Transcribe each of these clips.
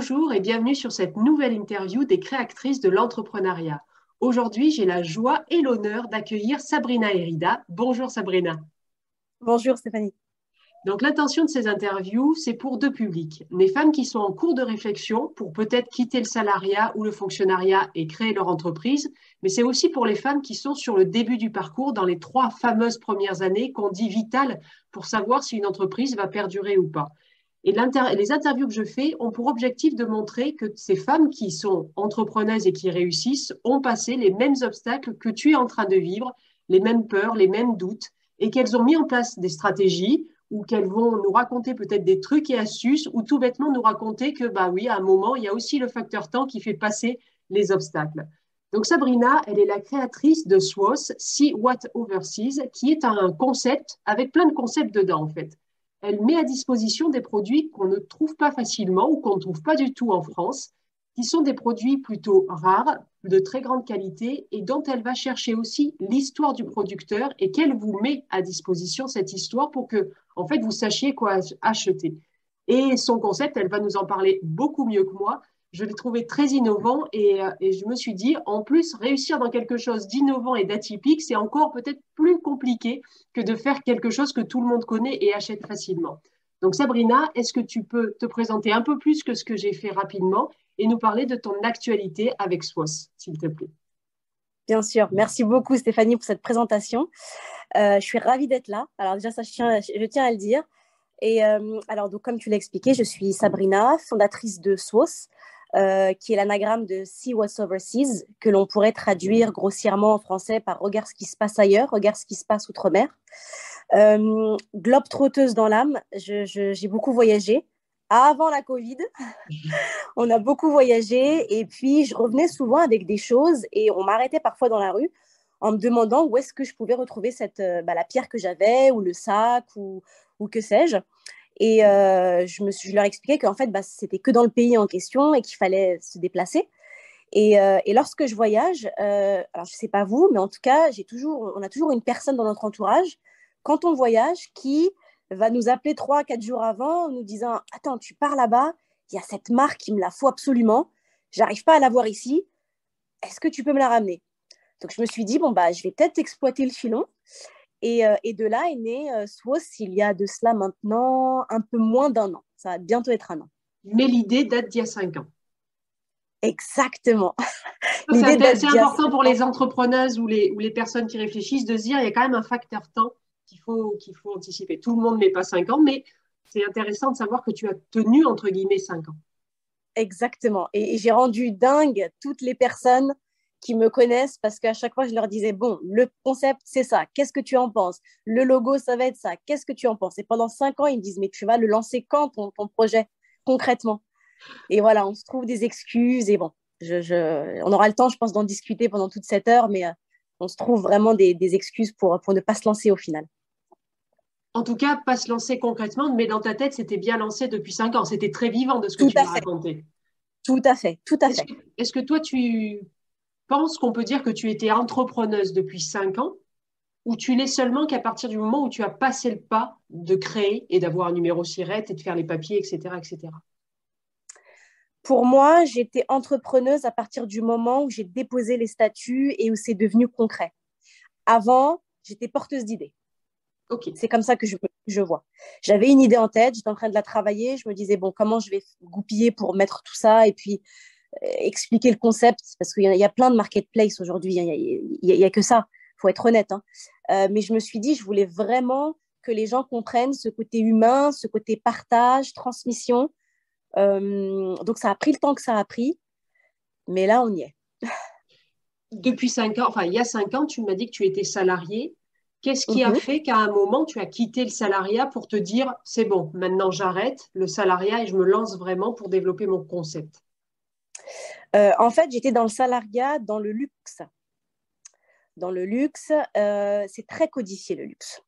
Bonjour et bienvenue sur cette nouvelle interview des créatrices de l'entrepreneuriat. Aujourd'hui, j'ai la joie et l'honneur d'accueillir Sabrina Herida. Bonjour Sabrina. Bonjour Stéphanie. Donc l'intention de ces interviews, c'est pour deux publics. Les femmes qui sont en cours de réflexion pour peut-être quitter le salariat ou le fonctionnariat et créer leur entreprise, mais c'est aussi pour les femmes qui sont sur le début du parcours dans les trois fameuses premières années qu'on dit vitales pour savoir si une entreprise va perdurer ou pas. Et les interviews que je fais ont pour objectif de montrer que ces femmes qui sont entrepreneuses et qui réussissent ont passé les mêmes obstacles que tu es en train de vivre, les mêmes peurs, les mêmes doutes, et qu'elles ont mis en place des stratégies ou qu'elles vont nous raconter peut-être des trucs et astuces, ou tout bêtement nous raconter que, bah oui, à un moment, il y a aussi le facteur temps qui fait passer les obstacles. Donc Sabrina, elle est la créatrice de SWOS, See What Overseas, qui est un concept avec plein de concepts dedans en fait. Elle met à disposition des produits qu'on ne trouve pas facilement ou qu'on ne trouve pas du tout en France, qui sont des produits plutôt rares, de très grande qualité et dont elle va chercher aussi l'histoire du producteur et qu'elle vous met à disposition cette histoire pour que, en fait, vous sachiez quoi acheter. Et son concept, elle va nous en parler beaucoup mieux que moi. Je l'ai trouvé très innovant et, euh, et, je me suis dit, en plus, réussir dans quelque chose d'innovant et d'atypique, c'est encore peut-être plus compliqué que de faire quelque chose que tout le monde connaît et achète facilement. Donc Sabrina, est-ce que tu peux te présenter un peu plus que ce que j'ai fait rapidement et nous parler de ton actualité avec SWOS, s'il te plaît? Bien sûr. Merci beaucoup Stéphanie pour cette présentation. Euh, je suis ravie d'être là. Alors déjà, ça, je, tiens, je tiens à le dire. Et euh, alors, donc, comme tu l'as expliqué, je suis Sabrina, fondatrice de SWOS, euh, qui est l'anagramme de See What's Overseas, que l'on pourrait traduire grossièrement en français par Regarde ce qui se passe ailleurs, regarde ce qui se passe outre-mer. Euh, globe trotteuse dans l'âme, j'ai beaucoup voyagé. Avant la Covid, on a beaucoup voyagé et puis je revenais souvent avec des choses et on m'arrêtait parfois dans la rue en me demandant où est-ce que je pouvais retrouver cette, euh, bah, la pierre que j'avais ou le sac ou, ou que sais-je. Et euh, je, leur expliquais qu'en fait, bah, c'était que dans le pays en question et qu'il fallait se déplacer. Et, euh, lorsque je voyage, euh, alors je ne sais pas vous, mais en tout cas, on a toujours une personne dans notre entourage quand on voyage qui va nous appeler trois, quatre jours avant en nous disant Attends, tu pars là-bas, il y a cette marque, qui me la faut absolument, j'arrive pas à la voir ici, est-ce que tu peux me la ramener? Donc je me suis dit Bon, bah, je vais peut-être exploiter le filon. Et, euh, et, de là est né euh, SWOS il y a de cela maintenant un peu moins d'un an. Ça va bientôt être un an. Mais l'idée date d'il y a cinq ans. Exactement. C'est important pour les entrepreneuses ou les, ou les personnes qui réfléchissent de se dire il y a quand même un facteur temps qu'il faut, qu'il faut anticiper. Tout le monde ne met pas cinq ans, mais c'est intéressant de savoir que tu as tenu, entre guillemets, cinq ans. Exactement. Et, et j'ai rendu dingue toutes les personnes qui me connaissent parce qu'à chaque fois, je leur disais, bon, le concept, c'est ça, qu'est-ce que tu en penses? Le logo, ça va être ça, qu'est-ce que tu en penses? Et pendant cinq ans, ils me disent, mais tu vas le lancer quand, ton, projet, concrètement? Et voilà, on se trouve des excuses et bon, je, on aura le temps, je pense, d'en discuter pendant toute cette heure, mais euh, on se trouve vraiment des, excuses pour, pour ne pas se lancer au final. En tout cas, pas se lancer concrètement, mais dans ta tête, c'était bien lancé depuis cinq ans. C'était très vivant de ce que tu as raconté. Tout à fait, tout à fait. Est-ce que toi, tu, pense qu'on peut dire que tu étais entrepreneuse depuis cinq ans ou tu l'es seulement qu'à partir du moment où tu as passé le pas de créer et d'avoir un numéro SIRET et de faire les papiers, etc. etc. Pour moi, j'étais entrepreneuse à partir du moment où j'ai déposé les statuts et où c'est devenu concret. Avant, j'étais porteuse d'idées. Ok. C'est comme ça que je, je vois. J'avais une idée en tête, j'étais en train de la travailler, je me disais, bon, comment je vais goupiller pour mettre tout ça et puis expliquer le concept, parce qu'il y, a plein de marketplaces aujourd'hui, il n'y a, que ça, il faut être honnête. Hein. Euh, mais je me suis dit, je voulais vraiment que les gens comprennent ce côté humain, ce côté partage, transmission. Euh, donc ça a pris le temps que ça a pris, mais là, on y est. Depuis cinq ans, enfin il y a cinq ans, tu m'as dit que tu étais salarié. Qu'est-ce qui a mhm. fait qu'à un moment, tu as quitté le salariat pour te dire, c'est bon, maintenant j'arrête le salariat et je me lance vraiment pour développer mon concept? Euh, en fait, j'étais dans le salariat, dans le luxe. Dans le luxe, euh, c'est très codifié le luxe.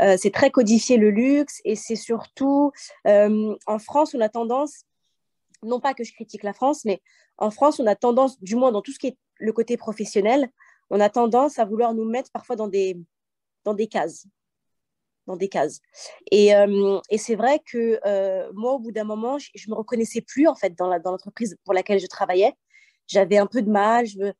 Euh, c'est très codifié le luxe et c'est surtout en France, on a tendance, non pas que je critique la France, mais en France, on a tendance, du moins dans tout ce qui est le côté professionnel, on a tendance à vouloir nous mettre parfois dans des, dans des cases des cases. Et, et c'est vrai que moi, au bout d'un moment, je, me reconnaissais plus en fait dans l'entreprise pour laquelle je travaillais. J'avais un peu de mal. Je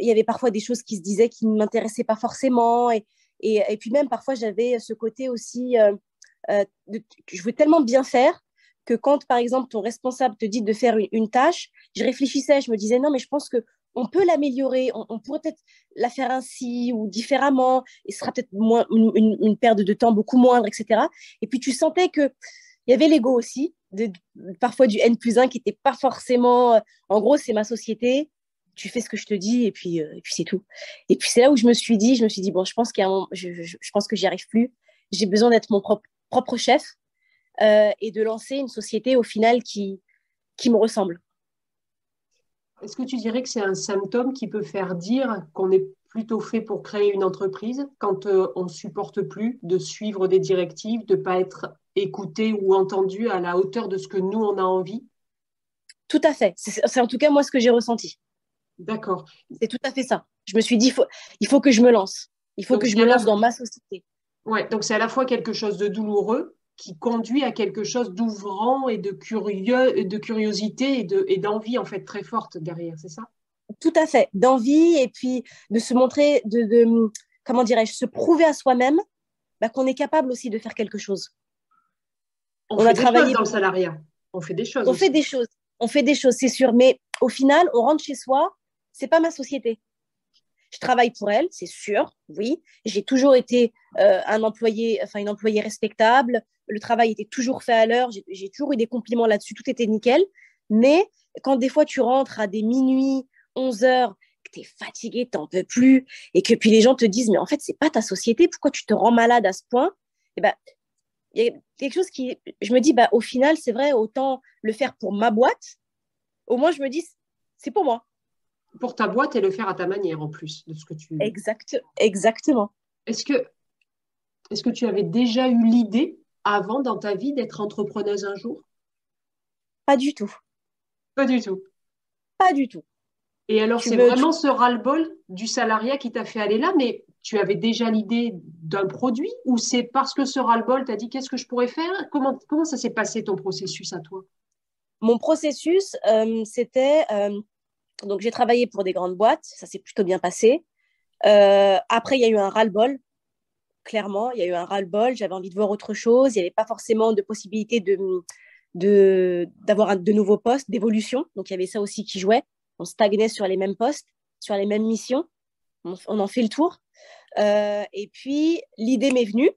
il y avait parfois des choses qui se disaient qui ne m'intéressaient pas forcément. Et, puis même parfois, j'avais ce côté aussi, de, je voulais tellement bien faire que quand, par exemple, ton responsable te dit de faire une, tâche, je réfléchissais, je me disais, non, mais je pense que on peut l'améliorer, on, pourrait peut-être la faire ainsi ou différemment, et ce sera peut-être moins, une, perte de temps beaucoup moindre, etc. Et puis tu sentais que il y avait l'ego aussi, de, parfois du N plus 1 qui n'était pas forcément, euh, en gros, c'est ma société, tu fais ce que je te dis et puis, euh, et puis c'est tout. Et puis c'est là où je me suis dit, je me suis dit, bon, je pense, qu'il je, je, pense que j'y arrive plus, j'ai besoin d'être mon propre, propre chef euh, et de lancer une société au final qui, qui me ressemble. Est-ce que tu dirais que c'est un symptôme qui peut faire dire qu'on est plutôt fait pour créer une entreprise quand euh, on ne supporte plus de suivre des directives, de ne pas être écouté ou entendu à la hauteur de ce que nous, on a envie? Tout à fait. C'est en tout cas moi ce que j'ai ressenti. D'accord. C'est tout à fait ça. Je me suis dit, il faut, il faut que je me lance. Il faut que je me lance dans ma société. Ouais, donc c'est à la fois quelque chose de douloureux qui conduit à quelque chose d'ouvrant et de curieux, de curiosité et d'envie en fait très forte derrière, c'est ça? Tout à fait, d'envie et puis de se montrer, de, comment dirais-je, se prouver à soi-même bah, qu'on est capable aussi de faire quelque chose. On, a travaillé dans le salariat. On fait des choses. On fait des choses. On fait des choses, c'est sûr. Mais au final, on rentre chez soi. C'est pas ma société. Je travaille pour elle, c'est sûr, oui. J'ai toujours été euh, un employé, enfin une employée respectable. Le travail était toujours fait à l'heure. J'ai toujours eu des compliments là-dessus. Tout était nickel. Mais quand des fois tu rentres à des minuit, 11 heures, que tu es fatigué, tu n'en peux plus, et que puis les gens te disent, mais en fait, c'est pas ta société, pourquoi tu te rends malade à ce point? Et eh ben, il y a quelque chose qui, je me dis, bah, au final, c'est vrai, autant le faire pour ma boîte. Au moins, je me dis, c'est pour moi pour ta boîte et le faire à ta manière en plus de ce que tu. Exact, exactement. Est-ce que, est que tu avais déjà eu l'idée avant dans ta vie d'être entrepreneuse un jour? Pas du tout. Pas du tout. Pas du tout. Et alors, c'est vraiment ce ras-le-bol du salariat qui t'a fait aller là, mais tu avais déjà l'idée d'un produit ou c'est parce que ce ras-le-bol t'a dit qu'est-ce que je pourrais faire? Comment, comment ça s'est passé ton processus à toi? Mon processus, euh, c'était euh, donc, j'ai travaillé pour des grandes boîtes, ça s'est plutôt bien passé. Euh, après, il y a eu un ras-le-bol, clairement, il y a eu un ras-le-bol, j'avais envie de voir autre chose, il n'y avait pas forcément de possibilité de, d'avoir de, nouveaux postes, d'évolution. Donc, il y avait ça aussi qui jouait. On stagnait sur les mêmes postes, sur les mêmes missions. On, en fait le tour. Euh, et puis, l'idée m'est venue,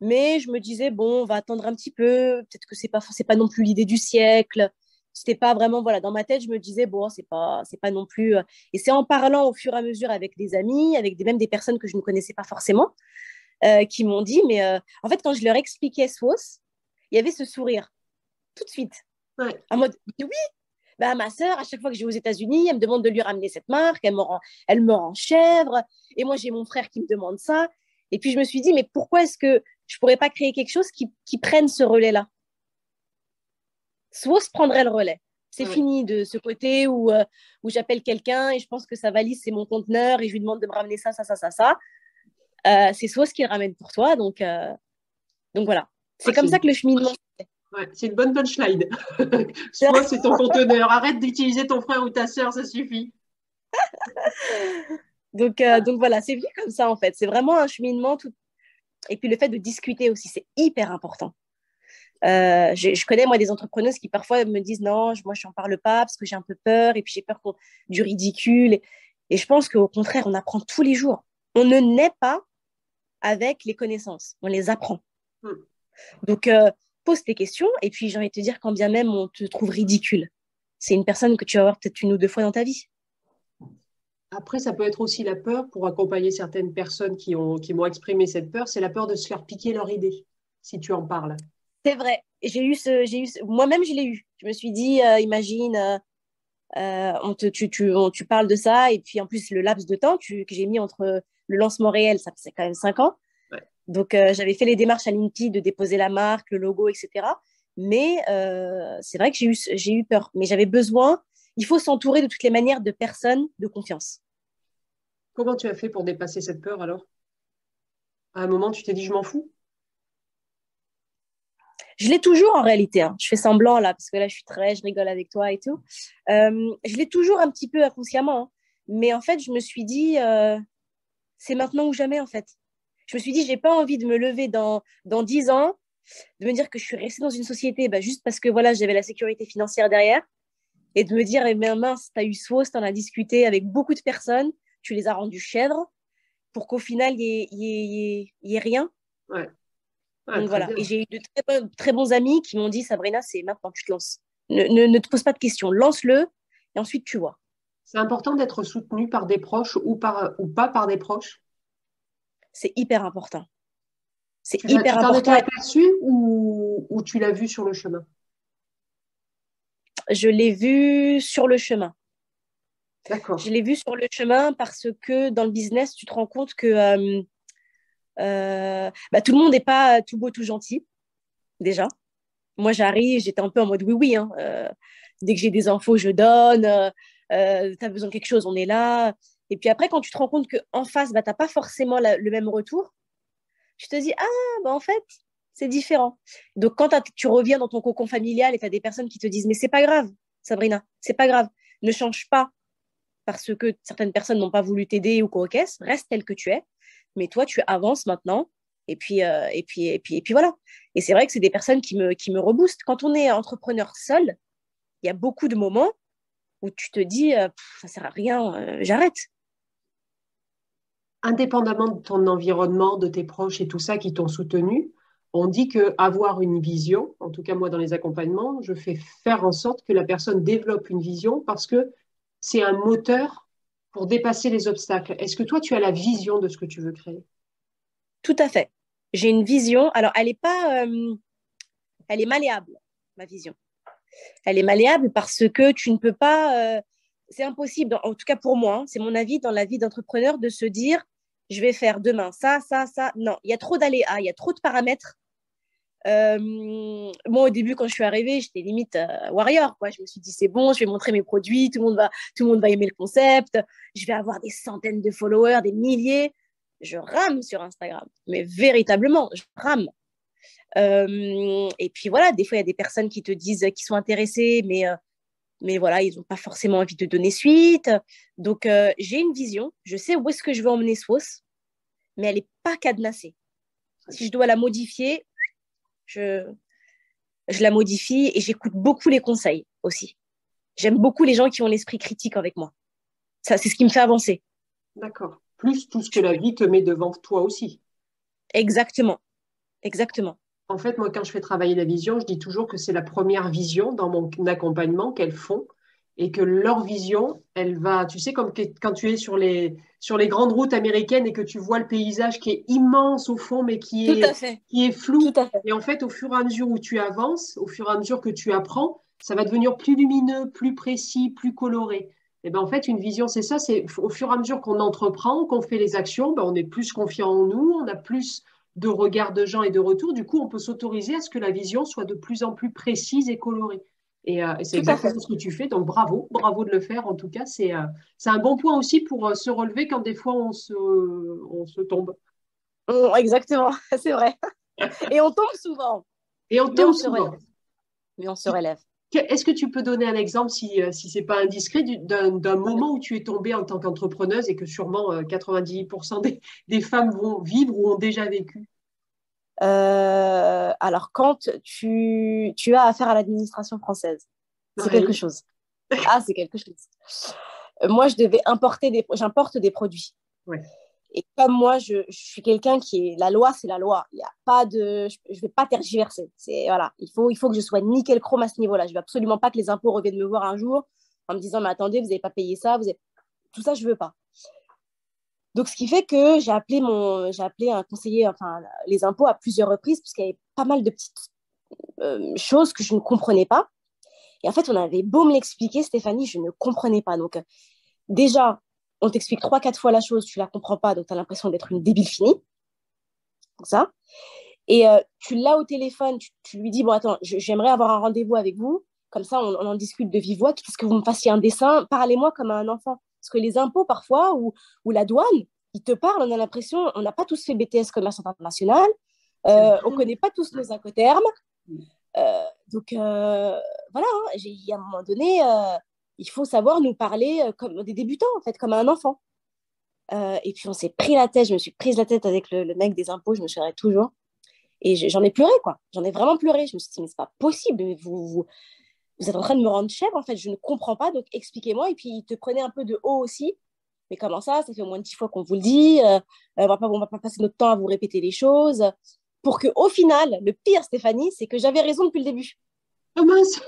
mais je me disais, bon, on va attendre un petit peu, peut-être que ce n'est pas, pas non plus l'idée du siècle c'était pas vraiment voilà dans ma tête je me disais bon c'est pas c'est pas non plus euh, et c'est en parlant au fur et à mesure avec des amis avec même des personnes que je ne connaissais pas forcément euh, qui m'ont dit mais euh, en fait quand je leur expliquais sauce il y avait ce sourire tout de suite en mode oui bah, ma sœur, à chaque fois que je vais aux États-Unis, elle me demande de lui ramener cette marque, elle me rend, elle me rend chèvre, et moi j'ai mon frère qui me demande ça. Et puis je me suis dit, mais pourquoi est-ce que je pourrais pas créer quelque chose qui, qui prenne ce relais-là? Swos prendrait le relais. C'est fini de ce côté où, euh, où j'appelle quelqu'un et je pense que sa valise, c'est mon conteneur et je lui demande de me ramener ça, ça, ça, ça, ça. Euh, c'est Swos qui le ramène pour toi. Donc, euh, donc voilà. C'est comme ça que le cheminement. Ouais, c'est une bonne punchline. Soit c'est ton conteneur. Arrête d'utiliser ton frère ou ta sœur, ça suffit. donc, donc voilà, c'est venu comme ça en fait. C'est vraiment un cheminement. Tout... Et puis le fait de discuter aussi, c'est hyper important. Euh, je, connais moi des entrepreneuses qui parfois me disent non, moi je n'en parle pas parce que j'ai un peu peur et puis j'ai peur du ridicule. Et, je pense qu'au contraire, on apprend tous les jours. On ne naît pas avec les connaissances, on les apprend. Hmm. Donc euh, pose tes questions et puis j'ai envie de te dire quand bien même on te trouve ridicule, c'est une personne que tu vas voir peut-être une ou deux fois dans ta vie. Après, ça peut être aussi la peur pour accompagner certaines personnes qui, ont, qui m'ont exprimé cette peur, c'est la peur de se faire piquer leur idée, si tu en parles. C'est vrai. J'ai eu ce, j'ai eu moi-même je l'ai eu. Je me suis dit, euh, imagine, euh, euh, on te, tu, tu, tu, parles de ça et puis en plus le laps de temps que j'ai mis entre le lancement réel, ça c'est quand même cinq ans. Donc j'avais fait les démarches à l'INPI de déposer la marque, le logo, etc. Mais c'est vrai que j'ai eu, j'ai eu peur. Mais j'avais besoin. Il faut s'entourer de toutes les manières de personnes de confiance. Comment tu as fait pour dépasser cette peur alors? À un moment, tu t'es dit, je m'en fous? Je l'ai toujours en réalité. Hein. Je fais semblant là, parce que là, je suis très, je rigole avec toi et tout. Euh, je l'ai toujours un petit peu inconsciemment. Hein. Mais en fait, je me suis dit, euh, c'est maintenant ou jamais en fait. Je me suis dit, j'ai pas envie de me lever dans, dans 10 ans, de me dire que je suis restée dans une société bah, juste parce que voilà, j'avais la sécurité financière derrière et de me dire, eh bien, mince, tu as eu SWOS, tu en as discuté avec beaucoup de personnes, tu les as rendus chèvres pour qu'au final, il n'y ait, ait, rien. Ouais. Donc voilà. Et j'ai eu de très, bons, amis qui m'ont dit Sabrina, c'est maintenant que tu te lances. Ne, ne, te pose pas de questions, lance-le et ensuite tu vois. C'est important d'être soutenu par des proches ou, par, ou pas par des proches? C'est hyper important. C'est hyper important. Tu t'en aperçu ou, ou tu l'as vu sur le chemin? Je l'ai vu sur le chemin. D'accord. Je l'ai vu sur le chemin parce que dans le business, tu te rends compte que euh, euh, bah, tout le monde n'est pas tout beau, tout gentil, déjà. Moi, j'arrive, j'étais un peu en mode oui, oui. Hein, euh, dès que j'ai des infos, je donne. Euh, tu as besoin de quelque chose, on est là. Et puis après, quand tu te rends compte qu'en face, bah, tu n'as pas forcément le même retour, tu te dis, ah, bah, en fait, c'est différent. Donc, quand tu reviens dans ton cocon familial et tu as des personnes qui te disent, mais c'est pas grave, Sabrina, c'est pas grave, ne change pas parce que certaines personnes n'ont pas voulu t'aider ou quoi, reste tel que tu es mais toi, tu avances maintenant. Et puis, euh, et puis, et puis, et puis voilà. Et c'est vrai que c'est des personnes qui me, qui me reboostent. Quand on est entrepreneur seul, il y a beaucoup de moments où tu te dis, ça euh, ça sert à rien, euh, j'arrête. Indépendamment de ton environnement, de tes proches et tout ça qui t'ont soutenu, on dit que avoir une vision, en tout cas moi dans les accompagnements, je fais faire en sorte que la personne développe une vision parce que c'est un moteur pour dépasser les obstacles. Est-ce que toi, tu as la vision de ce que tu veux créer? Tout à fait. J'ai une vision. Alors, elle est pas, euh, elle est malléable, ma vision. Elle est malléable parce que tu ne peux pas. Euh, c'est impossible, en tout cas pour moi, hein, c'est mon avis dans la vie d'entrepreneur de se dire je vais faire demain ça, ça, ça. Non, il y a trop d'aléas, il y a trop de paramètres euh, moi, au début, quand je suis arrivée, j'étais limite euh, warrior. Quoi. Je me suis dit, c'est bon, je vais montrer mes produits, tout le, monde va, tout le monde va aimer le concept, je vais avoir des centaines de followers, des milliers. Je rame sur Instagram, mais véritablement, je rame. Euh, et puis voilà, des fois, il y a des personnes qui te disent qu'ils sont intéressés, mais, mais voilà, ils n'ont pas forcément envie de donner suite. Donc, j'ai une vision, je sais où est-ce que je veux emmener Swos, mais elle n'est pas cadenassée. Si je dois la modifier, je, je la modifie et j'écoute beaucoup les conseils aussi. J'aime beaucoup les gens qui ont l'esprit critique avec moi. Ça, c'est ce qui me fait avancer. D'accord. Plus tout ce que la vie te met devant toi aussi. Exactement. Exactement. En fait, moi, quand je fais travailler la vision, je dis toujours que c'est la première vision dans mon accompagnement qu'elles font et que leur vision, elle va, tu sais, comme quand tu es sur les, sur les grandes routes américaines et que tu vois le paysage qui est immense au fond, mais qui est, qui est flou. Et en fait, au fur et à mesure où tu avances, au fur et à mesure que tu apprends, ça va devenir plus lumineux, plus précis, plus coloré. Et ben en fait, une vision, c'est ça, c'est au fur et à mesure qu'on entreprend, qu'on fait les actions, ben on est plus confiant en nous, on a plus de regard de gens et de retours. Du coup, on peut s'autoriser à ce que la vision soit de plus en plus précise et colorée. Euh, et, c'est exactement ce que tu fais. Donc bravo, bravo de le faire. En tout cas, c'est euh, un bon point aussi pour euh, se relever quand des fois on se, on se tombe. Oh, exactement, c'est vrai. Et on tombe souvent. Et on tombe souvent. Mais on se relève. Est-ce que tu peux donner un exemple, si, si ce n'est pas indiscret, d'un moment où tu es tombée en tant qu'entrepreneuse et que sûrement 90% des, des femmes vont vivre ou ont déjà vécu? Euh, alors, quand tu, tu, as affaire à l'administration française, c'est quelque chose. Ah, c'est quelque chose. Euh, moi, je devais importer des, j'importe des produits. Et comme moi, je, suis quelqu'un qui est, la loi, c'est la loi. Il y a pas de, je, ne vais pas tergiverser. C'est voilà, il faut, il faut que je sois nickel chrome à ce niveau-là. Je veux absolument pas que les impôts reviennent me voir un jour en me disant, mais attendez, vous n'avez pas payé ça, vous avez... tout ça, je veux pas. Donc, ce qui fait que j'ai appelé, mon, j'ai appelé un conseiller, enfin, les impôts à plusieurs reprises, parce qu'il y avait pas mal de petites euh, choses que je ne comprenais pas. Et en fait, on avait beau me l'expliquer, Stéphanie, je ne comprenais pas. Donc, déjà, on t'explique trois, quatre fois la chose, tu la comprends pas, donc tu as l'impression d'être une débile finie. Comme ça. Et euh, tu l'as au téléphone, tu, lui dis, bon, attends, j'aimerais avoir un rendez-vous avec vous. Comme ça, on, on en discute de vive voix. Qu'est-ce que vous me fassiez un dessin? Parlez-moi comme à un enfant. Parce que les impôts, parfois, ou, ou la douane, il te parle, on a l'impression, on n'a pas tous fait BTS commerce international, euh, on ne connaît pas tous nos incoterms. Euh, donc euh, voilà, hein, il y a un moment donné, euh, il faut savoir nous parler comme des débutants, en fait, comme un enfant. et puis on s'est pris la tête, je me suis prise la tête avec le, mec des impôts, je me souviens toujours. Et j'en ai pleuré, quoi. J'en ai vraiment pleuré. Je me suis dit, mais c'est pas possible, vous, vous, vous, êtes en train de me rendre chèvre, en fait, je ne comprends pas, donc expliquez-moi. Et puis il te prenait un peu de haut aussi. Mais comment ça? Ça fait au moins dix fois qu'on vous le dit. on ne va pas passer notre temps à vous répéter les choses pour que au final, le pire, Stéphanie, c'est que j'avais raison depuis le début. Oh mince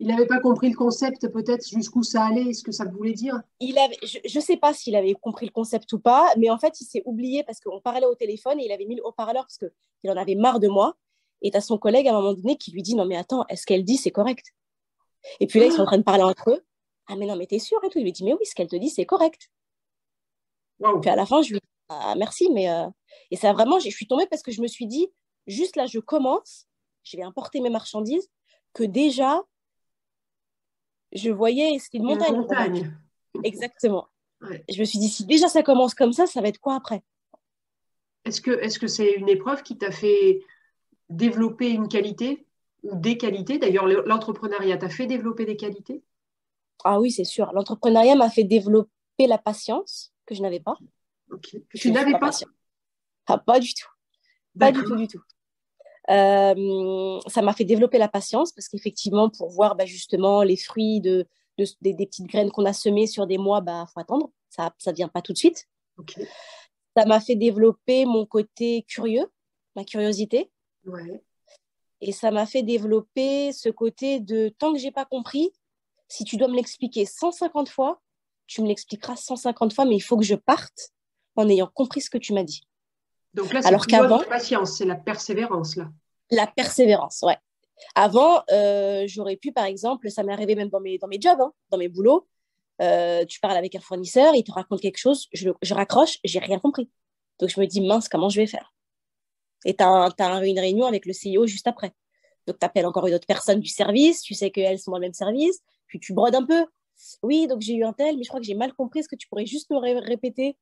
il n'avait pas compris le concept, peut-être jusqu'où ça allait, ce que ça voulait dire il avait, Je ne sais pas s'il avait compris le concept ou pas, mais en fait, il s'est oublié parce qu'on parlait au téléphone et il avait mis le haut-parleur parce qu'il en avait marre de moi. Et tu as son collègue à un moment donné qui lui dit Non, mais attends, est-ce qu'elle dit c'est correct? Et puis là, ils sont en train de parler entre eux. Ah, mais non, mais t'es sûr et tout. Il lui dit Mais oui, ce qu'elle te dit, c'est correct. Puis à la fin, je lui dis ah, Merci, mais euh, et ça vraiment, je suis tombée parce que je me suis dit, juste là, je commence, je vais importer mes marchandises, que déjà, je voyais, c'était une montagne. Une montagne. Exactement. Je me suis dit, si déjà ça commence comme ça, ça va être quoi après? Est-ce que c'est -ce c'est une épreuve qui t'a fait développer une qualité ou des qualités? D'ailleurs, l'entrepreneuriat t'a fait développer des qualités? Ah oui, c'est sûr. L'entrepreneuriat m'a fait développer la patience que je n'avais pas. Que tu n'avais pas, ah, pas du tout. Pas du tout, du tout. Euh, ça m'a fait développer la patience parce qu'effectivement, pour voir bah, justement les fruits de, des, petites graines qu'on a semées sur des mois, il bah, faut attendre. Ça ne vient pas tout de suite. Ça m'a fait développer mon côté curieux, ma curiosité. Et ça m'a fait développer ce côté de tant que j'ai pas compris, si tu dois me l'expliquer 150 fois, tu me l'expliqueras 150 fois, mais il faut que je parte en ayant compris ce que tu m'as dit. Donc là, c'est qu'avant, la patience, c'est la persévérance là. La persévérance, ouais. Avant, euh, j'aurais pu, par exemple, ça m'est arrivé même dans mes, dans mes jobs, hein, dans mes boulots, euh, tu parles avec un fournisseur, il te raconte quelque chose, je, je raccroche, j'ai rien compris. Donc je me dis, mince, comment je vais faire? Et tu as, une réunion avec le CEO juste après. Donc tu appelles encore une autre personne du service, tu sais qu'elles sont dans le même service, puis tu brodes un peu. Oui, donc j'ai eu un tel, mais je crois que j'ai mal compris. Est-ce que tu pourrais juste me répéter?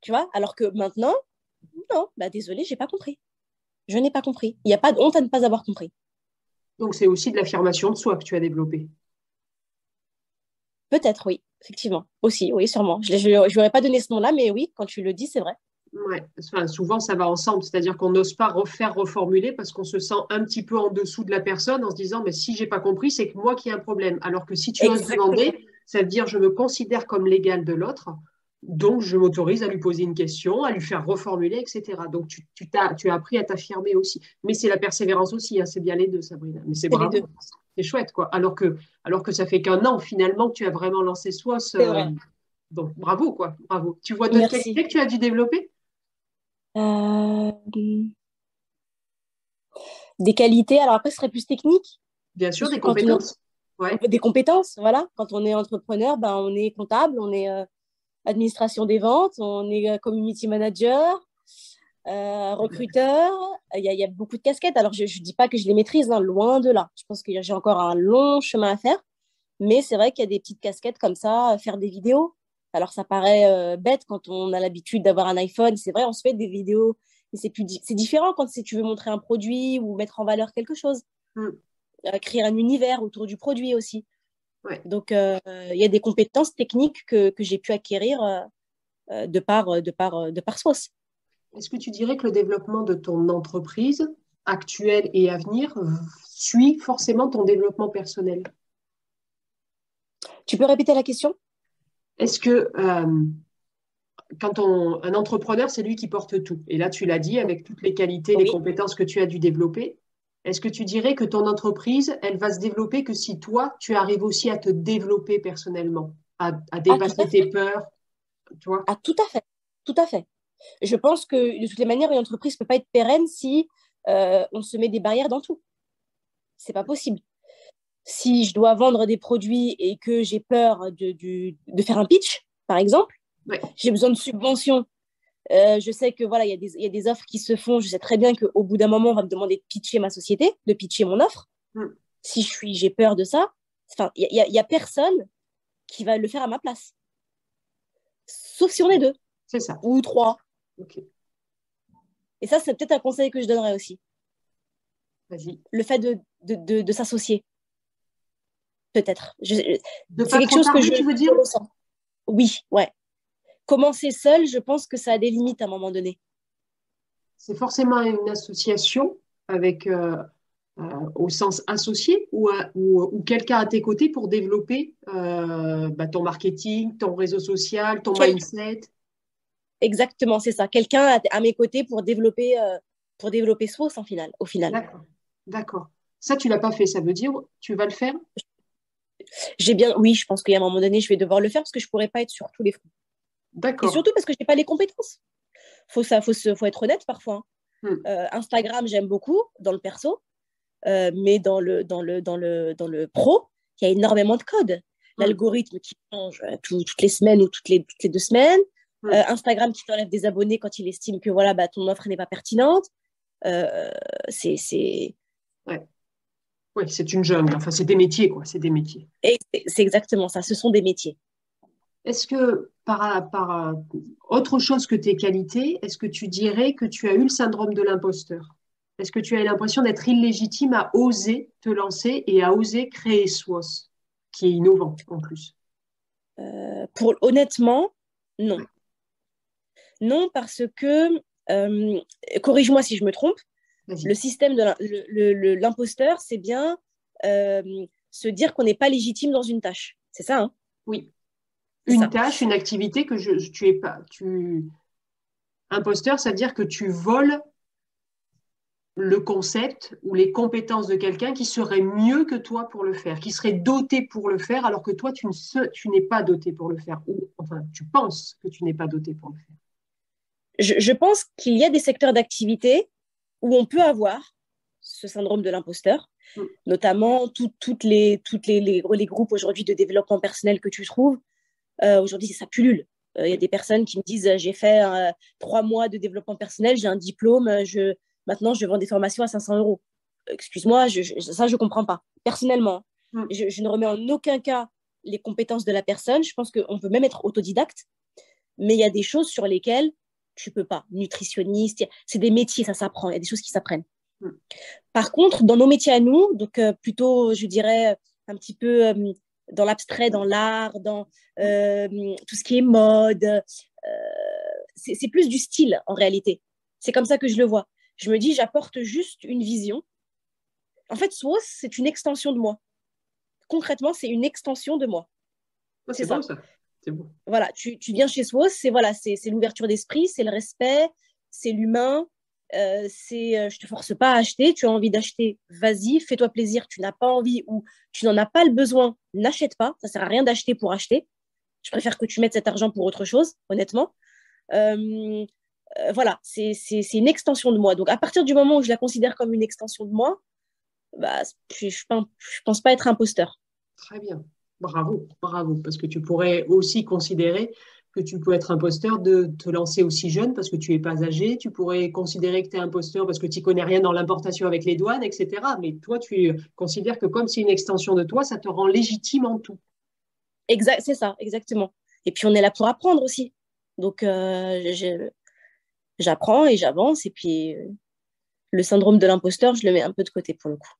Tu vois? Alors que maintenant, non, bah désolé, j'ai pas compris. Je n'ai pas compris. Il n'y a pas de honte à ne pas avoir compris. Donc c'est aussi de l'affirmation de soi que tu as développé. Peut-être, oui, effectivement. Aussi, oui, sûrement. Je ne aurais pas donné ce nom-là, mais oui, quand tu le dis, c'est vrai. Ouais. souvent, ça va ensemble. C'est-à-dire qu'on n'ose pas refaire, reformuler parce qu'on se sent un petit peu en dessous de la personne en se disant, mais si j'ai pas compris, c'est que moi qui ai un problème. Alors que si tu oses demander, ça veut dire je me considère comme l'égal de l'autre. Donc, je m'autorise à lui poser une question, à lui faire reformuler, etc. Donc, tu, tu, as, tu as appris à t'affirmer aussi. Mais c'est la persévérance aussi, hein. c'est bien les deux, Sabrina. Mais c'est bravo. C'est chouette, quoi. Alors que, alors que ça fait qu'un an, finalement, que tu as vraiment lancé SWOS. Euh, donc, bravo, quoi. Bravo. Tu vois d'autres qualités que tu as dû développer? Euh, Des qualités, alors après, ce serait plus technique. Bien sûr, des compétences. Des compétences, voilà. Quand on est entrepreneur, ben, on est comptable, on est. Euh, administration des ventes, on est euh, community manager, euh, recruteur. Il y, a, beaucoup de casquettes. Alors, je ne dis pas que je les maîtrise, hein, loin de là. Je pense que j'ai encore un long chemin à faire. Mais c'est vrai qu'il y a des petites casquettes comme ça, faire des vidéos. Alors, ça paraît euh, bête quand on a l'habitude d'avoir un iPhone. C'est vrai, on se fait des vidéos. Mais c'est, plus c'est différent quand tu veux montrer un produit ou mettre en valeur quelque chose. Mm. créer un univers autour du produit aussi. Donc, euh, il y a des compétences techniques que, que j'ai pu acquérir euh, euh, de par, de par, de par. Est-ce que tu dirais que le développement de ton entreprise actuelle et à venir suit forcément ton développement personnel? Tu peux répéter la question? Est-ce que quand on, un entrepreneur, c'est lui qui porte tout, et là tu l'as dit avec toutes les qualités, les compétences que tu as dû développer, est-ce que tu dirais que ton entreprise, elle va se développer que si toi, tu arrives aussi à te développer personnellement, à, ah, dépasser tes peurs tu ah, Tout à fait, tout à fait. Je pense que de toutes les manières, une entreprise ne peut pas être pérenne si euh, on se met des barrières dans tout. C'est pas possible. Si je dois vendre des produits et que j'ai peur de, de, faire un pitch, par exemple, j'ai besoin de subventions euh, je sais que voilà, il y, y, a des offres qui se font. Je sais très bien qu'au bout d'un moment, on va me demander de pitcher ma société, de pitcher mon offre. Mm. Si je suis, j'ai peur de ça. Enfin, il y, a personne qui va le faire à ma place. Sauf si on est deux. C'est ça. Ou trois. Et ça, c'est peut-être un conseil que je donnerais aussi. Vas-y. Le fait de, de, de, de s'associer. Peut-être. Je- C'est quelque chose que je, tu veux dire ressens. Oui, ouais. Commencer seul, je pense que ça a des limites à un moment donné. C'est forcément une association avec euh, euh, au sens associé ou, à- ou, ou quelqu'un à tes côtés pour développer euh, bah, ton marketing, ton réseau social, ton Quel- mindset. Exactement, c'est ça. Quelqu'un à, à mes côtés pour développer, euh, pour développer en final, au final. D'accord. D'accord. Ça, tu l'as pas fait. Ça veut dire tu vas le faire? J'ai bien, oui, je pense qu'à un moment donné, je vais devoir le faire parce que je pourrais pas être sur tous les fronts. Et D'accord. surtout parce que je n'ai pas les compétences. Faut ça, faut, se- faut être honnête parfois. hein. Hmm. Euh, Instagram, j'aime beaucoup dans le perso, euh, mais dans le, dans, le, dans, le, dans le pro, il y a énormément de codes. Hmm. L'algorithme qui change euh, tout- toutes les semaines ou toutes les, toutes les deux semaines. Hmm. Euh, Instagram qui t'enlève des abonnés quand il estime que voilà, bah, ton offre n'est pas pertinente. C'est, c'est, Oui, c'est une jungle. Enfin, c'est des métiers, quoi. C'est des métiers. et c'est exactement ça. Ce sont des métiers. Est-ce que par, par euh, autre chose que tes qualités, est-ce que tu dirais que tu as eu le syndrome de l'imposteur? Est-ce que tu as eu l'impression d'être illégitime à oser te lancer et à oser créer SWOS, qui est innovant en plus? Euh, pour honnêtement, non. Non, parce que, euh, corrige-moi si je me trompe, le système de l'imposteur, c'est bien euh, se dire qu'on n'est pas légitime dans une tâche. C'est ça, hein? Oui. Une ça. tâche, une activité que je, tu es pas. Tu... Imposteur, ça veut dire que tu voles le concept ou les compétences de quelqu'un qui serait mieux que toi pour le faire, qui serait doté pour le faire, alors que toi, tu n'es pas doté pour le faire. Ou enfin, tu penses que tu n'es pas doté pour le faire. je, je pense qu'il y a des secteurs d'activité où on peut avoir ce syndrome de l'imposteur, Mm. notamment tout- toutes les, toutes les, les, les groupes aujourd'hui de développement personnel que tu trouves. Euh, aujourd'hui, ça pullule. Euh, Il y a des personnes qui me disent euh, j'ai fait trois mois de développement personnel, j'ai un diplôme, je, maintenant je vends des formations à 500 euros. Excuse-moi, je, je- ça je comprends pas. Personnellement, Mm. je, je ne remets en aucun cas les compétences de la personne. Je pense qu'on peut même être autodidacte, mais il y a des choses sur lesquelles tu peux pas. Nutritionniste, c'est des métiers, ça s'apprend. Il y a des choses qui s'apprennent. Mm. Par contre, dans nos métiers à nous, donc euh, plutôt, je dirais, un petit peu euh, dans l'abstrait, dans l'art, dans euh, tout ce qui est mode, euh, c'est plus du style en réalité. C'est comme ça que je le vois. Je me dis, j'apporte juste une vision. En fait, SWOS, c'est une extension de moi. Concrètement, c'est une extension de moi. Ah, C'est beau ça. C'est beau. Voilà, tu, tu viens chez SWOS, c'est voilà, l'ouverture d'esprit, c'est le respect, c'est l'humain, euh, c'est euh, je te force pas à acheter, tu as envie d'acheter, vas-y, fais-toi plaisir, tu n'as pas envie ou tu n'en as pas le besoin, n'achète pas, ça sert à rien d'acheter pour acheter. Je préfère que tu mettes cet argent pour autre chose, honnêtement. Euh, voilà, c'est une extension de moi. Donc à partir du moment où je la considère comme une extension de moi, bah, je, je pense pas être imposteur. Très bien. Bravo, bravo. Parce que tu pourrais aussi considérer que tu peux être imposteur de te lancer aussi jeune parce que tu n'es pas âgé. Tu pourrais considérer que tu es imposteur parce que tu connais rien dans l'importation avec les douanes, etc. Mais toi, tu considères que comme c'est une extension de toi, ça te rend légitime en tout. Exact, c'est ça, exactement. Et puis on est là pour apprendre aussi. Donc euh, j'apprends et j'avance. Et puis euh, le syndrome de l'imposteur, je le mets un peu de côté pour le coup.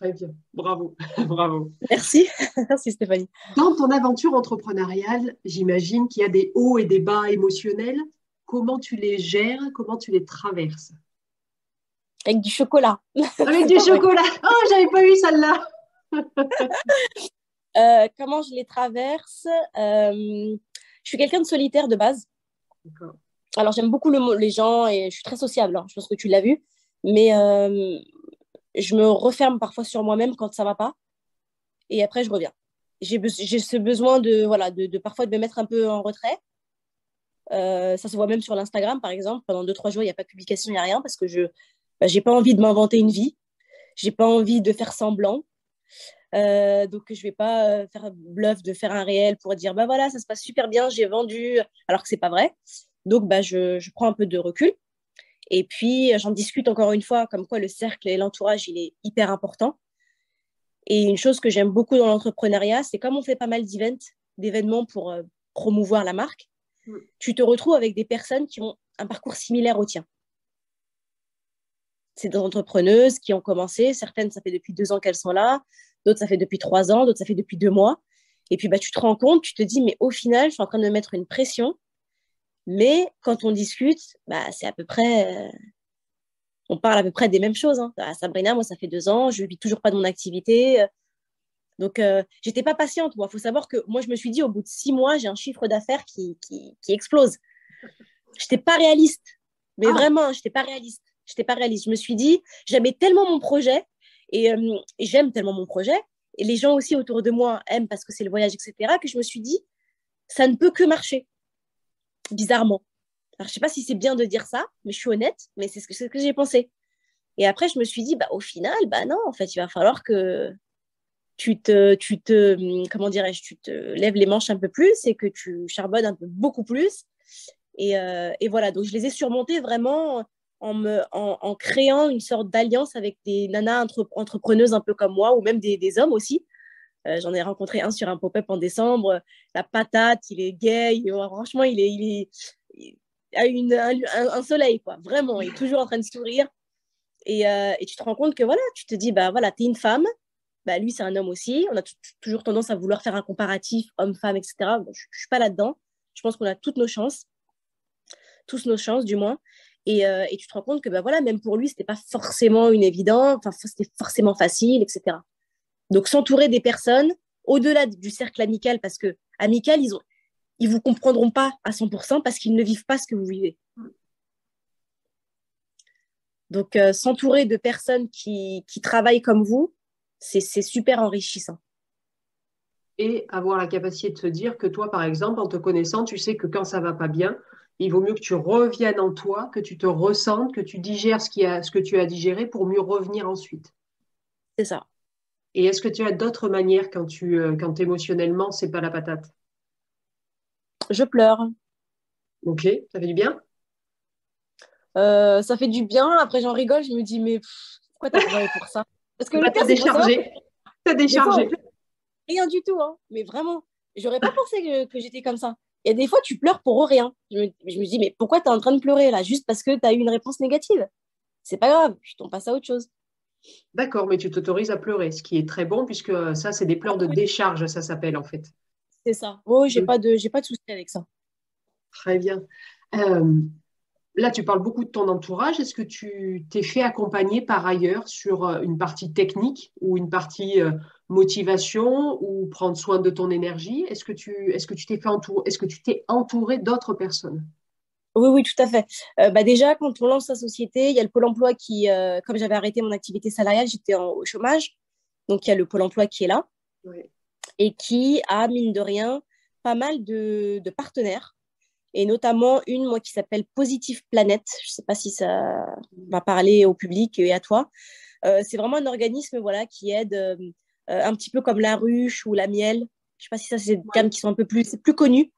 Très bien. Bravo, bravo. Merci, merci Stéphanie. Dans ton aventure entrepreneuriale, j'imagine qu'il y a des hauts et des bas émotionnels. Comment tu les gères? Comment tu les traverses? Avec du chocolat. Avec du chocolat. Oh, j'avais pas eu celle-là. Euh, comment je les traverse? Euh, Je suis quelqu'un de solitaire de base. D'accord. Alors j'aime beaucoup le mot- les gens et je suis très sociable. hein. Je pense que tu l'as vu. Mais euh, je me referme parfois sur moi-même quand ça va pas. Et après, je reviens. J'ai ce besoin de, voilà, de, parfois de me mettre un peu en retrait. Euh, ça se voit même sur l'Instagram, par exemple. Pendant deux, trois jours, il n'y a pas de publication, il n'y a rien parce que je bah, j'ai pas envie de m'inventer une vie. J'ai pas envie de faire semblant. Euh, donc, je vais pas euh, faire bluff de faire un réel pour dire bah voilà, ça se passe super bien, j'ai vendu, alors que c'est pas vrai. Donc, bah, je prends un peu de recul. Et puis, j'en discute encore une fois, comme quoi le cercle et l'entourage, il est hyper important. Et une chose que j'aime beaucoup dans l'entrepreneuriat, c'est comme on fait pas mal d'events, d'événements pour euh, promouvoir la marque, mm. tu te retrouves avec des personnes qui ont un parcours similaire au tien. C'est des entrepreneuses qui ont commencé, certaines, ça fait depuis deux ans qu'elles sont là, d'autres, ça fait depuis trois ans, d'autres, ça fait depuis deux mois. Et puis, bah, tu te rends compte, tu te dis, mais au final, je suis en train de me mettre une pression. Mais quand on discute, bah, c'est à peu près. Euh, on parle à peu près des mêmes choses. Hein. Bah, Sabrina, moi, ça fait deux ans, je ne vis toujours pas de mon activité. Donc, euh, j'étais pas patiente. Il faut savoir que moi, je me suis dit, au bout de six mois, j'ai un chiffre d'affaires qui, qui, qui, explose. Je n'étais pas réaliste. Mais ah. vraiment, je n'étais pas réaliste. Je pas réaliste. Je me suis dit, j'aimais tellement mon projet euh, et, j'aime tellement mon projet. Et les gens aussi autour de moi aiment parce que c'est le voyage, etc. Que je me suis dit, ça ne peut que marcher. Bizarrement. Alors, je sais pas si c'est bien de dire ça, mais je suis honnête, mais c'est ce que, j'ai pensé. Et après, je me suis dit, bah, au final, bah non, en fait, il va falloir que tu te, tu te comment dirais-je, tu te lèves les manches un peu plus et que tu charbonnes un peu beaucoup plus. Et, euh, voilà, donc je les ai surmontés vraiment en, créant une sorte d'alliance avec des nanas entrepreneuses un peu comme moi, ou même des hommes aussi. Euh, j'en ai rencontré un sur un pop-up en décembre. La patate, il est gay. franchement, il est, a une, un, soleil, quoi. Vraiment, il est toujours en train de sourire. Et, euh, et, tu te rends compte que voilà, tu te dis, bah voilà, tu es une femme, bah, lui, c'est un homme aussi. On a toujours tendance à vouloir faire un comparatif homme-femme, etc. je ne suis pas là-dedans. Je pense qu'on a toutes nos chances, tous nos chances, du moins. Et, euh, tu te rends compte que bah, voilà, même pour lui, ce n'était pas forcément une évidence, enfin, c'était forcément facile, etc. Donc, s'entourer des personnes au-delà du cercle amical, parce que amical, ils ils vous comprendront pas à 100% parce qu'ils ne vivent pas ce que vous vivez. Donc, euh, s'entourer de personnes qui, qui, travaillent comme vous, c'est super enrichissant. Et avoir la capacité de se dire que toi, par exemple, en te connaissant, tu sais que quand ça va pas bien, il vaut mieux que tu reviennes en toi, que tu te ressentes, que tu digères ce, qui a, ce que tu as digéré pour mieux revenir ensuite. C'est ça. Et est-ce que tu as d'autres manières quand tu euh, quand émotionnellement, c'est pas la patate? Je pleure. Ok, ça fait du bien? Euh, Ça fait du bien. Après, j'en rigole. Je me dis, mais pourquoi t'as pleuré pour ça? Parce que bah, déchargé. T'as déchargé. Rien du tout, hein. Mais vraiment, j'aurais pas pensé que, j'étais comme ça. Il y a des fois, tu pleures pour rien. Je me, dis, mais pourquoi tu es en train de pleurer là? Juste parce que tu as eu une réponse négative? C'est pas grave, je t'en passe à autre chose. D'accord, mais tu t'autorises à pleurer, ce qui est très bon, puisque ça, c'est des pleurs de décharge, ça s'appelle en fait. C'est ça. Oh, j'ai pas de, j'ai pas de souci avec ça. Très bien. Euh, là, tu parles beaucoup de ton entourage. Est-ce que tu t'es fait accompagner par ailleurs sur euh, une partie technique ou une partie euh, motivation ou prendre soin de ton énergie? Est-ce que tu est-ce que tu t'es fait Est-ce que tu t'es entouré d'autres personnes? Oui, oui, tout à fait. Euh, bah déjà, quand on lance sa société, il y a le Pôle emploi qui, comme j'avais arrêté mon activité salariale, j'étais au chômage. Donc, il y a le Pôle emploi qui est là et qui a, mine de rien, pas mal de, de partenaires et notamment une, moi, qui s'appelle Positive Planète. Je ne sais pas si ça va parler au public et à toi. Euh, c'est vraiment un organisme voilà, qui aide euh, un petit peu comme la ruche ou la miel. Je ne sais pas si ça, c'est des termes qui sont un peu plus, plus connus,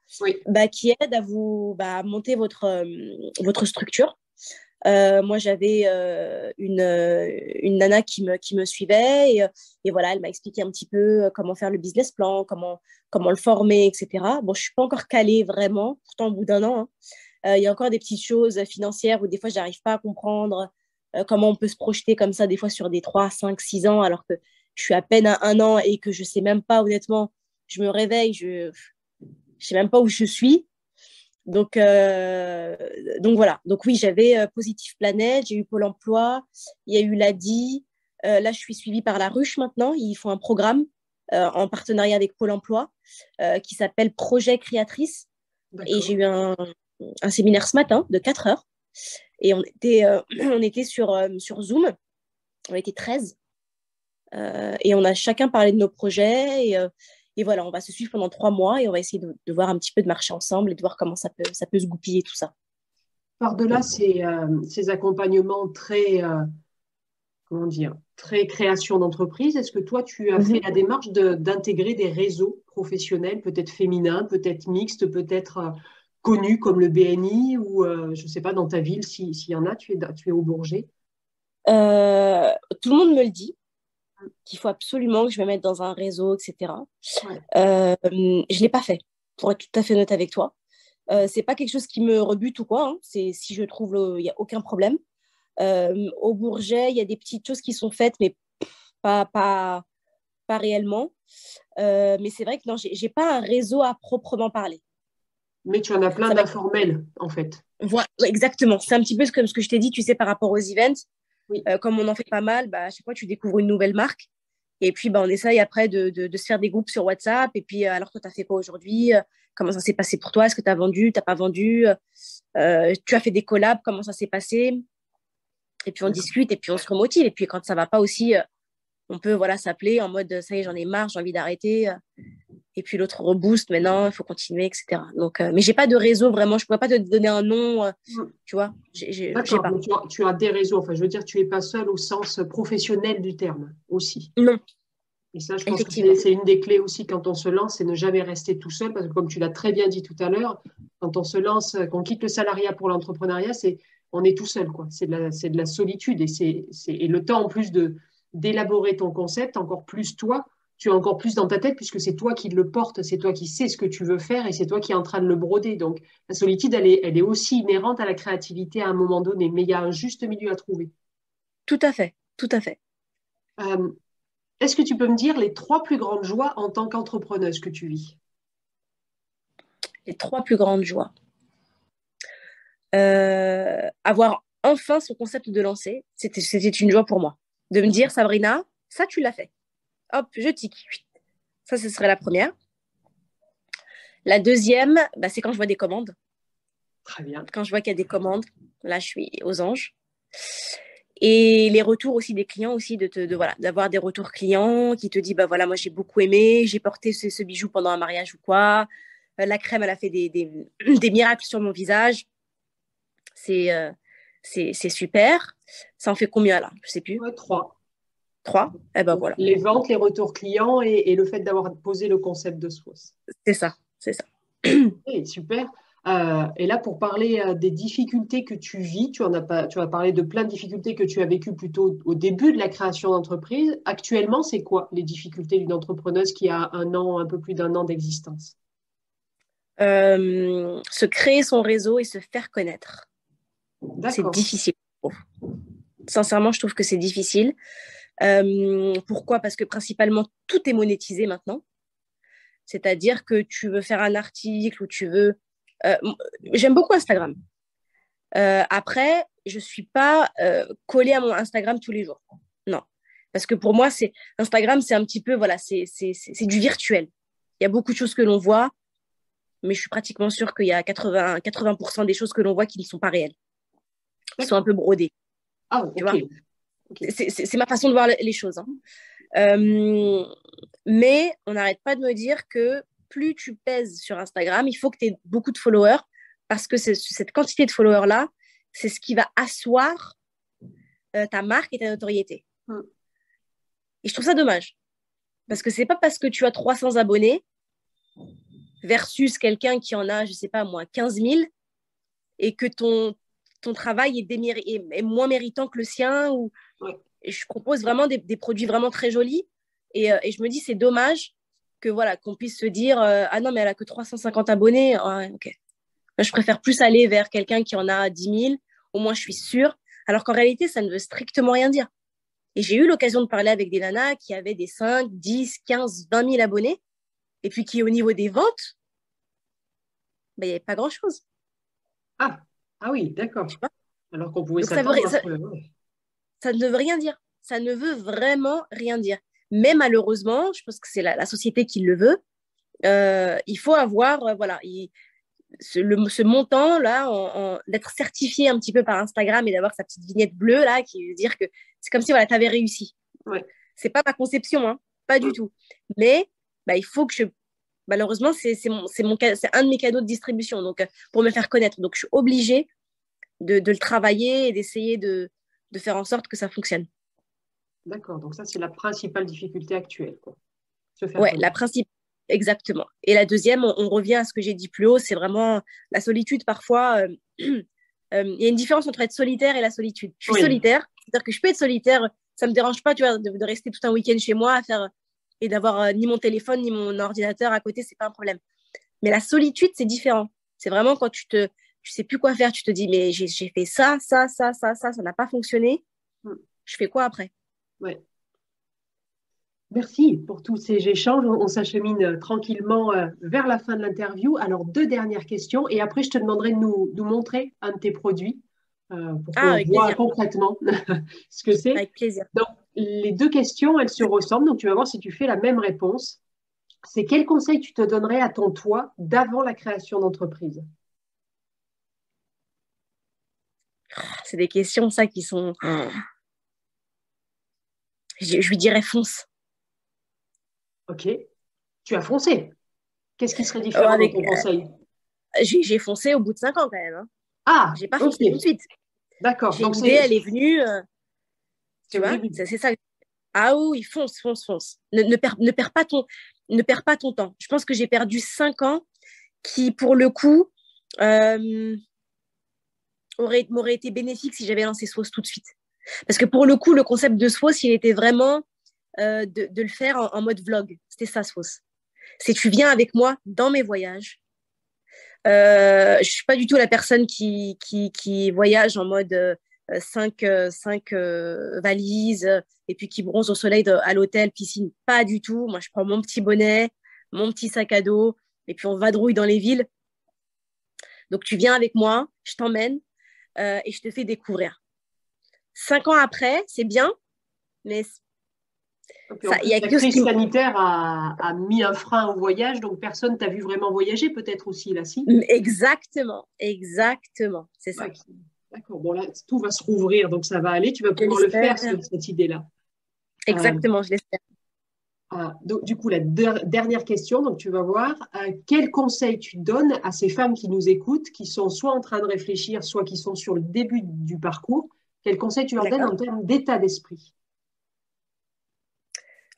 bah, qui aident à vous bah, monter votre, euh, votre structure. Euh, moi, j'avais euh, une, une nana qui me, qui me suivait et, et voilà, elle m'a expliqué un petit peu comment faire le business plan, comment, comment le former, etc. Bon, je suis pas encore calée vraiment, pourtant au bout d'un an. Hein. Il y a encore des petites choses financières où des fois, j'arrive pas à comprendre comment on peut se projeter comme ça, des fois sur des 3, 5, 6 ans, alors que je suis à peine à un an et que je sais même pas, honnêtement, je me réveille, je je sais même pas où je suis. Donc, euh, donc voilà. Donc oui, j'avais euh, Positive Planète, j'ai eu Pôle Emploi, il y a eu l'ADI. Euh, là, je suis suivie par la Ruche maintenant. Ils font un programme en partenariat avec Pôle Emploi qui s'appelle Projet Créatrice. Et j'ai eu un, un, séminaire ce matin de 4 heures. Et on était, on était sur, sur Zoom. On était 13. et on a chacun parlé de nos projets. Et, et voilà, on va se suivre pendant trois mois et on va essayer de, voir un petit peu de marcher ensemble et de voir comment ça peut, ça peut se goupiller tout ça. Par-delà ces, euh, ces, accompagnements très, euh, comment dire, très création d'entreprise, est-ce que toi, tu as mhm. fait la démarche d'intégrer des réseaux professionnels, peut-être féminins, peut-être mixtes, peut-être euh, connus comme le BNI ou, je ne sais pas, dans ta ville, s'il y en a, tu es, tu es au Bourget? Tout le monde me le dit qu'il faut absolument que je me mette dans un réseau, etc. Euh, je ne l'ai pas fait, pour être tout à fait honnête avec toi. Euh, c'est pas quelque chose qui me rebute ou quoi. Hein. C'est si je trouve, il n'y a aucun problème. Euh, au Bourget, il y a des petites choses qui sont faites, mais pas, pas, pas réellement. Euh, mais c'est vrai que non, j'ai pas un réseau à proprement parler. Mais tu en as plein d'informels, en fait. Voilà, exactement. C'est un petit peu comme ce que je t'ai dit, tu sais, par rapport aux events. Comme on en fait pas mal, bah, à chaque fois, tu découvres une nouvelle marque. Et puis, bah, on essaye après de, de, se faire des groupes sur WhatsApp. Et puis, alors, toi, tu as fait quoi aujourd'hui? Comment ça s'est passé pour toi? Est-ce que tu as vendu? Tu n'as pas vendu? Tu as fait des collabs? Comment ça s'est passé? Et puis on discute et puis on se remotive. Et puis quand ça va pas aussi, euh, on peut voilà s'appeler en mode ça y est, j'en ai marre, j'ai envie d'arrêter. Euh. Et puis l'autre rebooste, maintenant il faut continuer, etc. Donc, euh, mais j'ai pas de réseau vraiment. Je pourrais pas te donner un nom, mm. tu vois. Pas. Tu, as, tu, as, des réseaux. Enfin, je veux dire, tu es pas seul au sens professionnel du terme aussi. Non. Et ça, je pense que c'est une des clés aussi quand on se lance, c'est ne jamais rester tout seul, parce que comme tu l'as très bien dit tout à l'heure, quand on se lance, qu'on quitte le salariat pour l'entrepreneuriat, c'est on est tout seul. quoi. C'est de, de, la solitude. Et, c'est, et le temps, en plus de, d'élaborer ton concept, encore plus toi, tu as encore plus dans ta tête puisque c'est toi qui le porte, c'est toi qui sais ce que tu veux faire et c'est toi qui es en train de le broder. Donc la solitude, elle est, elle est aussi inhérente à la créativité à un moment donné, mais il y a un juste milieu à trouver. Tout à fait, tout à fait. Euh, est-ce que tu peux me dire les trois plus grandes joies en tant qu'entrepreneuse que tu vis? Les trois plus grandes joies. Euh, avoir enfin son concept de lancer, c'était une joie pour moi. De me dire, Sabrina, ça, tu l'as fait. Hop, je tic. Ça, ce serait la première. La deuxième, bah, c'est quand je vois des commandes. Très bien. Quand je vois qu'il y a des commandes, là, je suis aux anges. Et les retours aussi des clients aussi, de, de voilà, d'avoir des retours clients qui te disent, bah voilà, moi j'ai beaucoup aimé, j'ai porté ce, bijou pendant un mariage ou quoi. Euh, la crème, elle a fait des, des miracles sur mon visage. Euh, c'est c'est super. Ça en fait combien là? Je sais plus. trois. Trois eh ben, voilà. Les ventes, les retours clients et, le fait d'avoir posé le concept de sauce. C'est ça, c'est ça. super. Euh, et là, pour parler euh, des difficultés que tu vis, tu, en as pas, tu as parlé de plein de difficultés que tu as vécues plutôt au début de la création d'entreprise. Actuellement, c'est quoi les difficultés d'une entrepreneuse qui a un an, un peu plus d'un an d'existence? Se créer son réseau et se faire connaître. C'est difficile. Sincèrement, je trouve que c'est difficile. Euh, pourquoi? Parce que principalement, tout est monétisé maintenant. C'est-à-dire que tu veux faire un article ou tu veux... Euh, j'aime beaucoup Instagram. Euh, après, je ne suis pas collée à mon Instagram tous les jours. Non. Parce que pour moi, c'est Instagram, c'est un petit peu, voilà, c'est du virtuel. Il y a beaucoup de choses que l'on voit, mais je suis pratiquement sûre qu'il y a 80, 80% des choses que l'on voit qui ne sont pas réelles qui sont un peu brodés. Ah, C'est ma façon de voir les choses. Hein. Euh, mais on n'arrête pas de me dire que plus tu pèses sur Instagram, il faut que tu aies beaucoup de followers parce que cette quantité de followers-là, c'est ce qui va asseoir euh, ta marque et ta notoriété. Hmm. Et je trouve ça dommage. Parce que c'est pas parce que tu as 300 abonnés versus quelqu'un qui en a, je sais pas moi, 15 000 et que ton, ton travail est, moins méritant que le sien. Ou... je propose vraiment des, produits vraiment très jolis. Euh, et, je me dis, c'est dommage que voilà qu'on puisse se dire euh, Ah non, mais elle a que 350 abonnés. Ah ok. je préfère plus aller vers quelqu'un qui en a 10 000. Au moins, je suis sûre. Alors qu'en réalité, ça ne veut strictement rien dire. Et j'ai eu l'occasion de parler avec des nanas qui avaient des 5, 10, 15, 20 000 abonnés. Et puis qui, au niveau des ventes, ben, il n'y avait pas grand-chose. Ah, ah oui, d'accord. Alors qu'on pouvait ça, ça, ne veut rien dire. Ça ne veut vraiment rien dire. Mais malheureusement, je pense que c'est la, société qui le veut. Euh, il faut avoir, euh, voilà, ce, montant-là, d'être certifié un petit peu par Instagram et d'avoir sa petite vignette bleue, là, qui veut dire que c'est comme si voilà, tu avais réussi. Ouais. C'est pas ma conception, hein, pas du tout. Mais bah, il faut que je malheureusement, c'est un de mes cadeaux de distribution donc, euh, pour me faire connaître. Donc, je suis obligée de, le travailler et d'essayer de, faire en sorte que ça fonctionne. D'accord, donc ça, c'est la principale difficulté actuelle. Oui, la principale. Exactement. Et la deuxième, on, revient à ce que j'ai dit plus haut, c'est vraiment la solitude. Parfois, euh, euh, il y a une différence entre être solitaire et la solitude. Je suis solitaire, c'est-à-dire que je peux être solitaire, ça ne me dérange pas tu vois, de, rester tout un week-end chez moi à faire et d'avoir euh, ni mon téléphone ni mon ordinateur à côté, c'est pas un problème. Mais la solitude, c'est différent. C'est vraiment quand tu te, tu sais plus quoi faire, tu te dis, mais j'ai fait ça, ça, ça, ça, ça, ça n'a pas fonctionné. Hmm. Je fais quoi après? Ouais. Merci pour tous ces échanges. On s'achemine euh, tranquillement euh, vers la fin de l'interview. Alors, deux dernières questions et après, je te demanderai de nous, montrer un de tes produits euh, pour ah, qu'on voit concrètement ce que c'est. Avec plaisir. Donc, les deux questions, elles se ressemblent. Donc, tu vas voir si tu fais la même réponse. C'est quel conseil tu te donnerais à ton toi d'avant la création d'entreprise? C'est des questions, ça, qui sont. je lui dirais fonce. Ok. Tu as foncé. Qu'est-ce qui serait différent avec ton conseil? J'ai foncé au bout de cinq ans quand même. Hein. Ah, j'ai pas foncé tout de suite. D'accord. Donc l'idée, elle est venue. Euh, tu vois, c'est ça. Ah oui, fonce, fonce, fonce. Ne, ne, perds, ne, perds pas ton, ne perds pas ton temps. Je pense que j'ai perdu cinq ans qui, pour le coup, euh, m'aurait été bénéfique si j'avais lancé SWOS tout de suite. Parce que pour le coup, le concept de SWOS, il était vraiment euh, de, le faire en, mode vlog. C'était ça, fausse. C'est tu viens avec moi dans mes voyages. Euh, je suis pas du tout la personne qui, qui, voyage en mode 5 euh, euh, valises et puis qui bronze au soleil à l'hôtel, piscine. Pas du tout. Moi, je prends mon petit bonnet, mon petit sac à dos et puis on vadrouille dans les villes. Donc, tu viens avec moi, je t'emmène et je te fais découvrir. Cinq ans après, c'est bien, mais la crise sanitaire a, mis un frein au voyage, donc personne t'a vu vraiment voyager, peut-être aussi là, si Exactement, exactement, c'est ça. D'accord, bon là, tout va se rouvrir, donc ça va aller, tu vas pouvoir le faire, cette, idée-là. Exactement, je l'espère. Ah, donc, du coup, la dernière question, donc tu vas voir, euh, quel conseil tu donnes à ces femmes qui nous écoutent, qui sont soit en train de réfléchir, soit qui sont sur le début du parcours, quel conseil tu leur donnes en termes d'état d'esprit?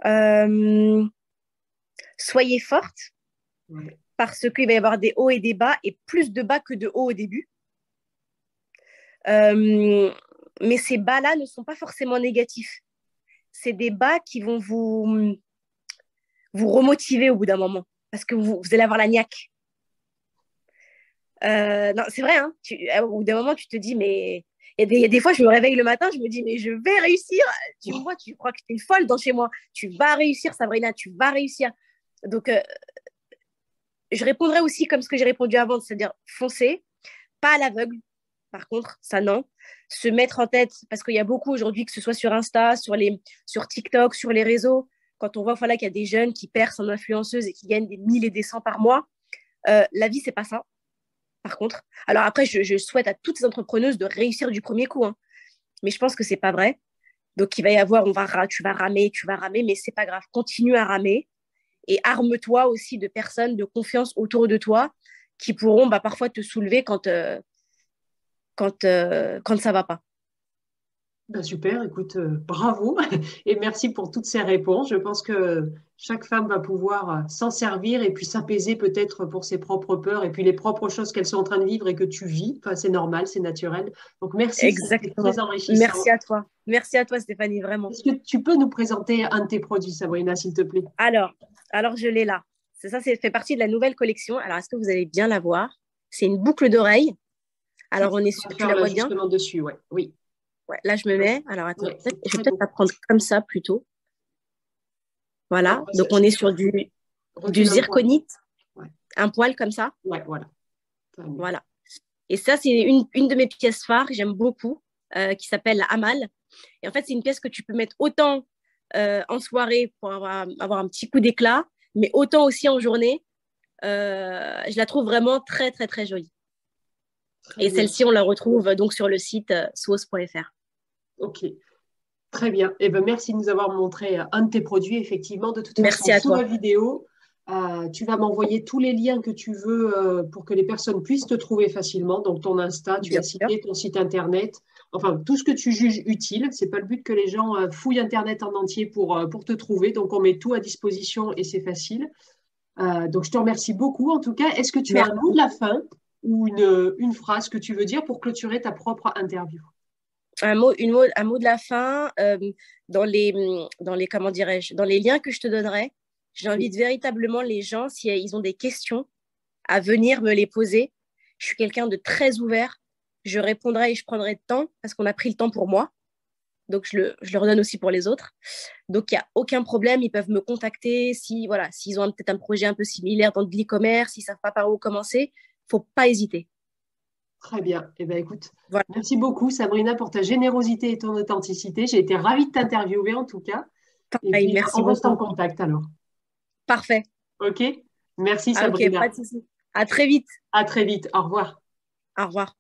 Euh, soyez forte parce qu'il va y avoir des hauts et des bas et plus de bas que de hauts au début. Euh, mais ces bas-là ne sont pas forcément négatifs. C'est des bas qui vont vous, vous remotiver au bout d'un moment parce que vous, allez avoir la niaque. Euh, non, c'est vrai, hein, au bout d'un moment, tu te dis, mais a des fois, je me réveille le matin, je me dis, mais je vais réussir. Tu vois, tu crois que tu es folle dans chez moi. Tu vas réussir, Sabrina, tu vas réussir. Donc, euh, je répondrai aussi comme ce que j'ai répondu avant, c'est-à-dire foncer, pas à l'aveugle. Par contre, ça non. Se mettre en tête, parce qu'il y a beaucoup aujourd'hui, que ce soit sur Insta, sur, les, sur TikTok, sur les réseaux, quand on voit voilà, qu'il y a des jeunes qui percent en influenceuse et qui gagnent des 1000 et des 100 par mois, euh, la vie, c'est pas ça par contre. Alors après, je, souhaite à toutes les entrepreneuses de réussir du premier coup, hein. mais je pense que c'est pas vrai. Donc il va y avoir, on va, tu vas ramer, tu vas ramer, mais c'est pas grave. Continue à ramer et arme-toi aussi de personnes de confiance autour de toi qui pourront bah, parfois te soulever quand, euh, quand, euh, quand ça va pas. Ben, super, écoute, euh, bravo et merci pour toutes ces réponses. Je pense que chaque femme va pouvoir euh, s'en servir et puis s'apaiser peut-être pour ses propres peurs et puis les propres choses qu'elles sont en train de vivre et que tu vis. Enfin, c'est normal, c'est naturel. Donc merci, Exactement. très enrichissant. Merci à toi. Merci à toi Stéphanie, vraiment. Est-ce que tu peux nous présenter un de tes produits, Sabrina, s'il te plaît? Alors, alors je l'ai là. C'est ça, c'est fait partie de la nouvelle collection. Alors, est-ce que vous allez bien la voir? C'est une boucle d'oreille. Alors, on est sur. Tu la vois bien? dessus, ouais. oui là, je me mets. Alors, attends, je vais peut-être la prendre comme ça plutôt. Voilà. Donc, on est sur du, du zirconite. Un poil comme ça. Ouais, voilà. Voilà. Et ça, c'est une, une, de mes pièces phares, j'aime beaucoup, euh, qui s'appelle la Hamal. Et en fait, c'est une pièce que tu peux mettre autant euh, en soirée pour avoir, avoir, un petit coup d'éclat, mais autant aussi en journée. Euh, je la trouve vraiment très, très, très jolie. et celle-ci, on la retrouve donc sur le site sauce.fr. Ok. Très bien. Eh ben, merci de nous avoir montré euh, un de tes produits, effectivement. De toute merci façon, sous la vidéo, euh, tu vas m'envoyer tous les liens que tu veux euh, pour que les personnes puissent te trouver facilement. Donc, ton Insta, tu as cité ton site Internet. Enfin, tout ce que tu juges utile. Ce n'est pas le but que les gens fouillent Internet en entier pour, pour te trouver. Donc, on met tout à disposition et c'est facile. donc, je te remercie beaucoup. En tout cas, est-ce que tu as un mot de la fin ou une, une phrase que tu veux dire pour clôturer ta propre interview? Un mot, une mot, un mot de la fin euh, dans les, dans les comment dirais-je, dans les liens que je te donnerai. J'invite véritablement les gens, si ils ont des questions, à venir me les poser Je suis quelqu'un de très ouvert. Je répondrai et je prendrai le temps parce qu'on a pris le temps pour moi. Donc, je le, je le redonne aussi pour les autres. Donc, il n'y a aucun problème. Ils peuvent me contacter si, voilà, s'ils ont peut-être un projet un peu similaire dans l'e-commerce, s'ils savent pas par où commencer. Faut pas hésiter. Très bien. Eh bien, écoute, merci beaucoup, Sabrina, pour ta générosité et ton authenticité. J'ai été ravie de t'interviewer, en tout cas. merci on reste en contact alors. Parfait. OK. Merci, Sabrina. Ok, pas de souci. À très vite. À très vite. Au revoir. Au revoir.